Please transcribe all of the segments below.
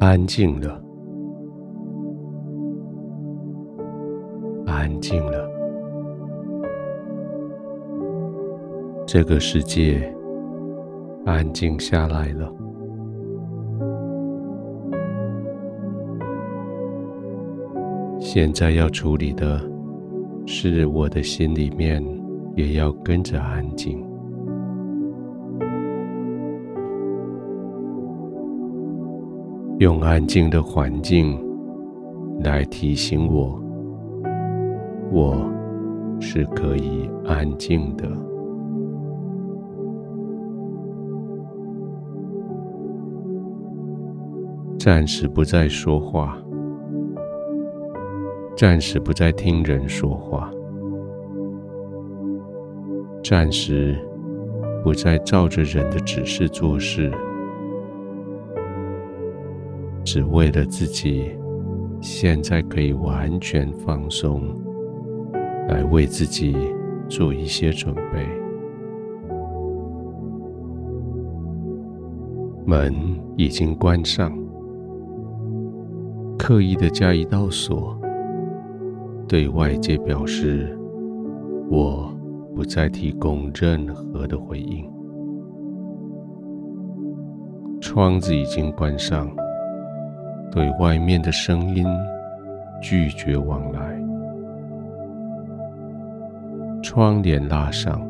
安静了，安静了，这个世界安静下来了。现在要处理的是，我的心里面也要跟着安静，用安静的环境来提醒我，我是可以安静的，暂时不再说话。暂时不再听人说话，暂时不再照着人的指示做事，只为了自己现在可以完全放松，来为自己做一些准备。门已经关上，刻意的加一道锁。对外界表示，我不再提供任何的回应。窗子已经关上，对外面的声音拒绝往来。窗帘拉上，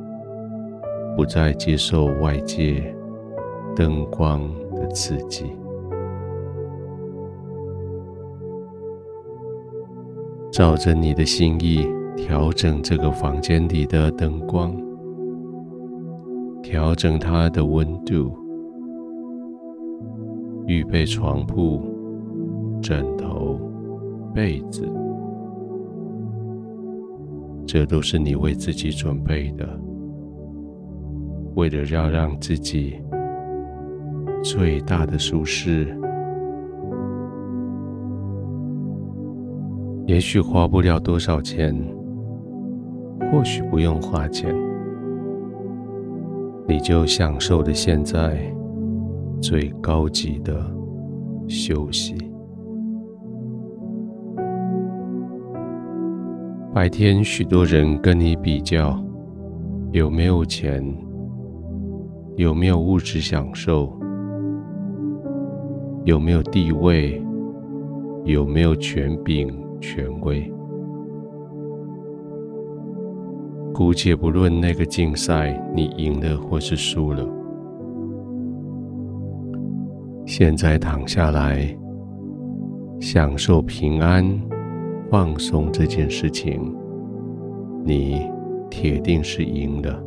不再接受外界灯光的刺激。照着你的心意调整这个房间里的灯光，调整它的温度，预备床铺、枕头、被子，这都是你为自己准备的，为了要让自己最大的舒适。也许花不了多少钱，或许不用花钱，你就享受的现在最高级的休息。白天许多人跟你比较，有没有钱，有没有物质享受，有没有地位，有没有权柄。权威，姑且不论那个竞赛你赢了或是输了，现在躺下来，享受平安、放松这件事情，你铁定是赢的。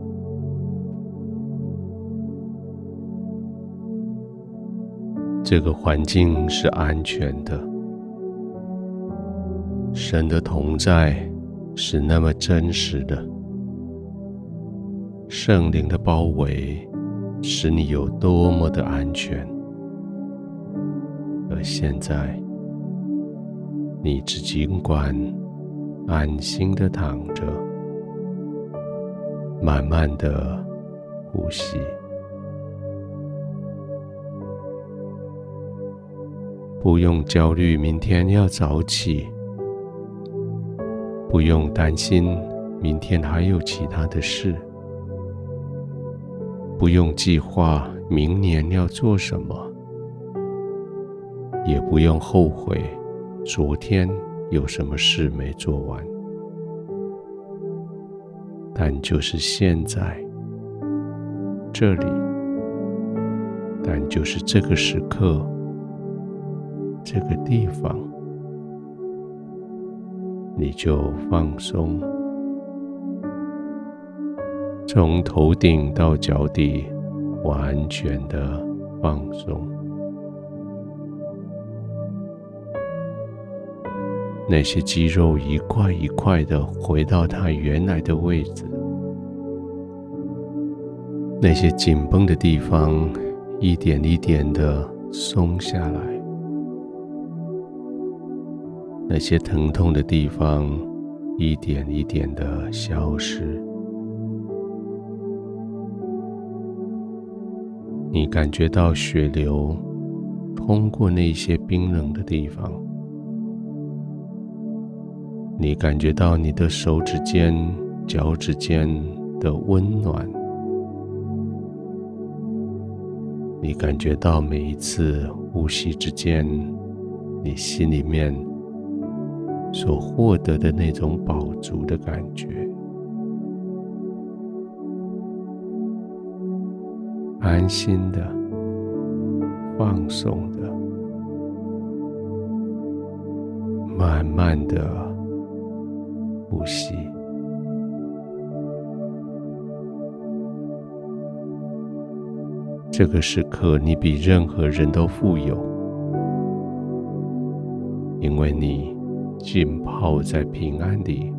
这个环境是安全的。神的同在是那么真实的，圣灵的包围使你有多么的安全。而现在，你只尽管安心的躺着，慢慢的呼吸，不用焦虑，明天要早起。不用担心，明天还有其他的事。不用计划明年要做什么，也不用后悔昨天有什么事没做完。但就是现在，这里，但就是这个时刻，这个地方。你就放松，从头顶到脚底，完全的放松。那些肌肉一块一块的回到它原来的位置，那些紧绷的地方一点一点的松下来。那些疼痛的地方，一点一点的消失。你感觉到血流通过那些冰冷的地方。你感觉到你的手指间、脚趾间的温暖，你感觉到每一次呼吸之间，你心里面所获得的那种饱足的感觉。安心的，放松的，慢慢的呼吸。这个时刻，你比任何人都富有，因为你浸泡在平安里，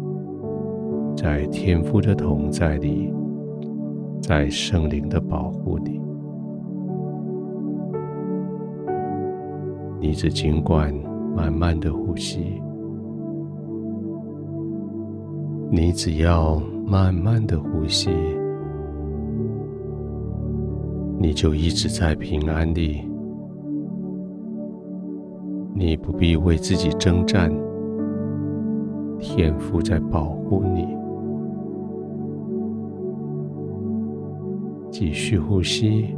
在天父的同在里。在圣灵的保护里，你只尽管慢慢的呼吸，你只要慢慢的呼吸，你就一直在平安里，你不必为自己征战，天父在保护你。继续呼吸，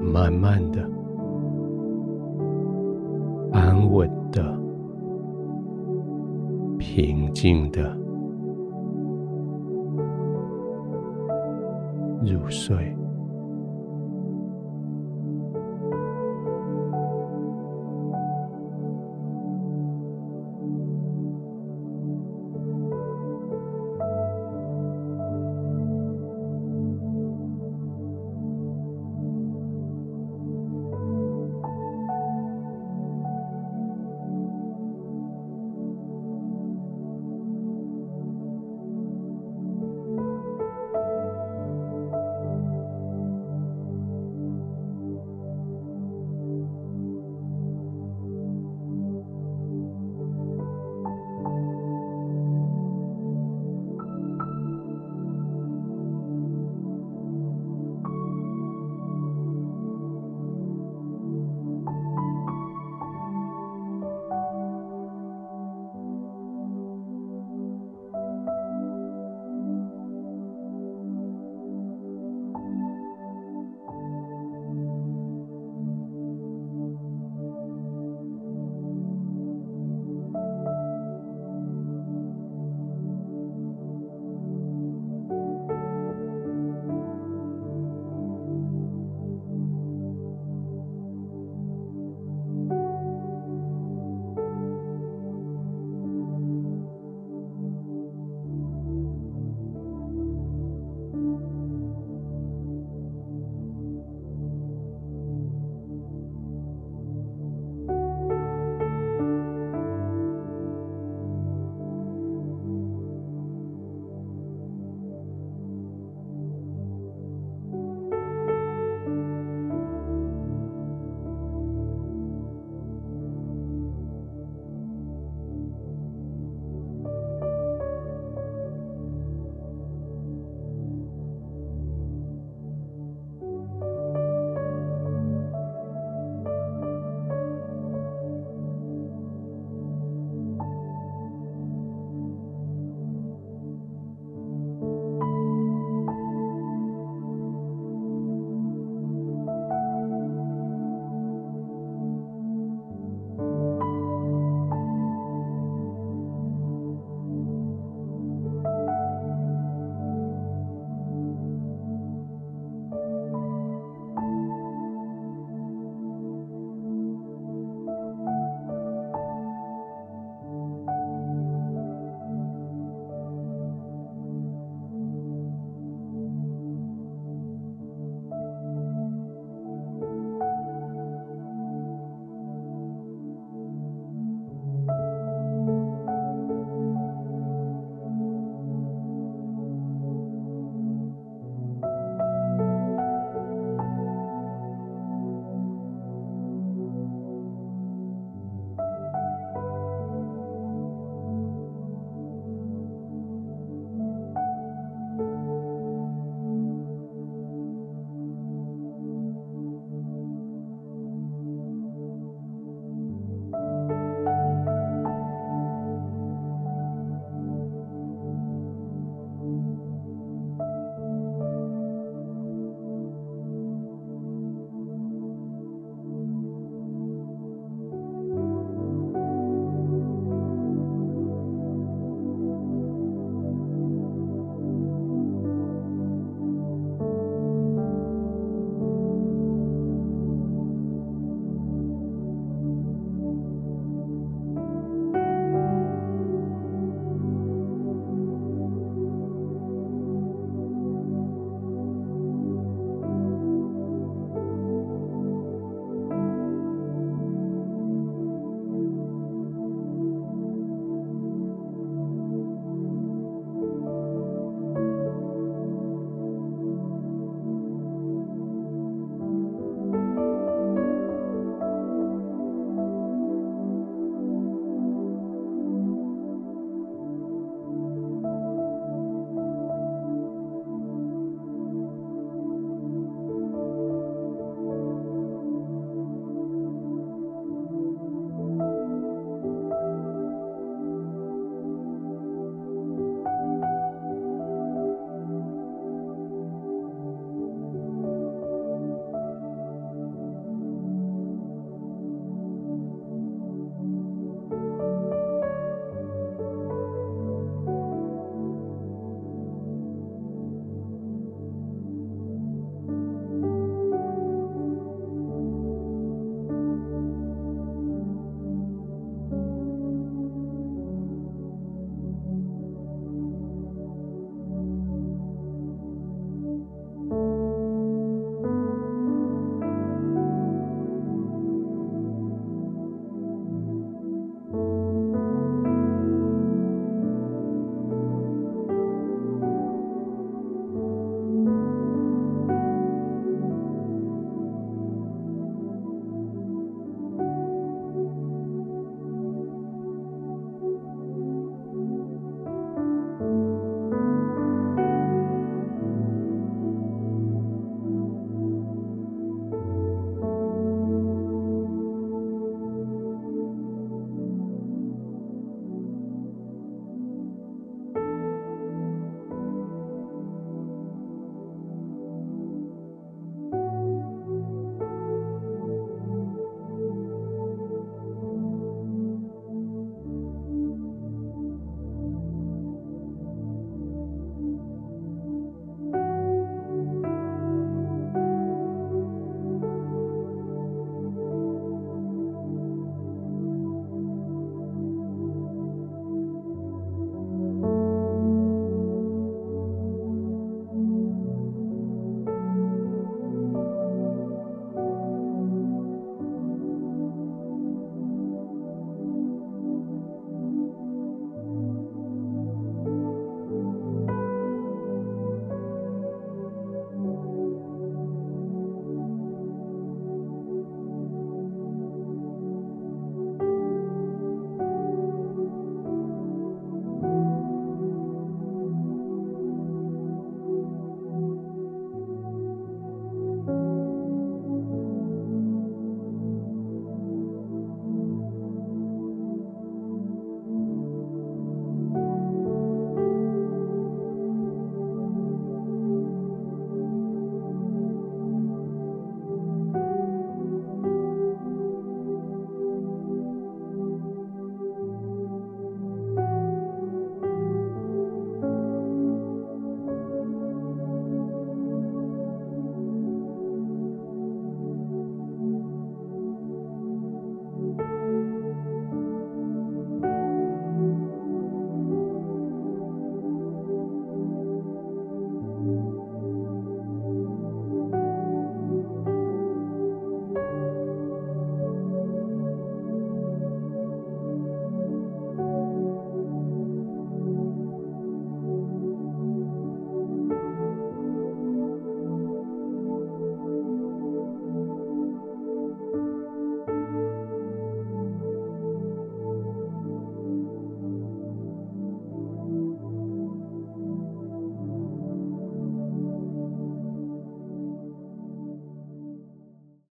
慢慢的、安稳的、平静的入睡。